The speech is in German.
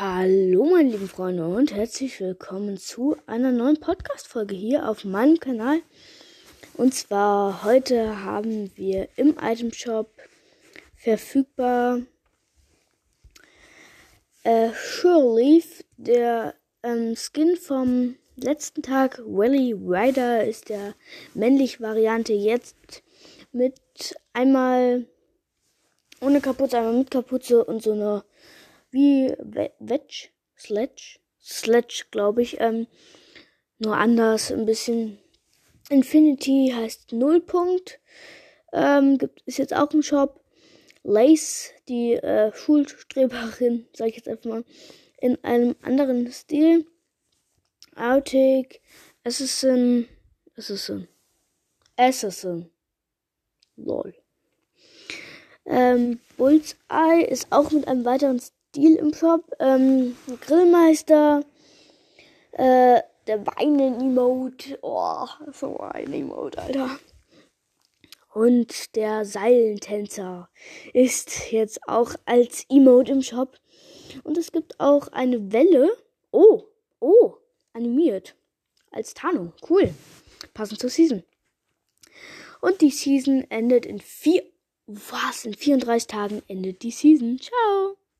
Hallo meine lieben Freunde und herzlich willkommen zu einer neuen Podcast-Folge hier auf meinem Kanal. Und zwar heute haben wir im Item Shop verfügbar äh, Shurleaf, der ähm, Skin vom letzten Tag. Welly Rider ist der männliche Variante jetzt mit einmal ohne Kapuze, einmal mit Kapuze und so eine wie Wedge, Sledge, Sledge, glaube ich. Ähm, nur anders, ein bisschen. Infinity heißt Nullpunkt. Ähm, gibt ist jetzt auch im Shop. Lace, die äh, Schulstreberin, sage ich jetzt einfach mal, in einem anderen Stil. Outtake, Assassin, Assassin, Assassin. Lol. Ähm, Bullseye ist auch mit einem weiteren Stil Stil im Shop. Ähm, Grillmeister, äh, der Weinen-Emote. Oh, so ein Emote, Alter. Und der Seilentänzer ist jetzt auch als Emote im Shop. Und es gibt auch eine Welle. Oh, oh, animiert. Als Tarnung. Cool. Passend zur Season. Und die Season endet in vier. Was? In 34 Tagen endet die Season. Ciao.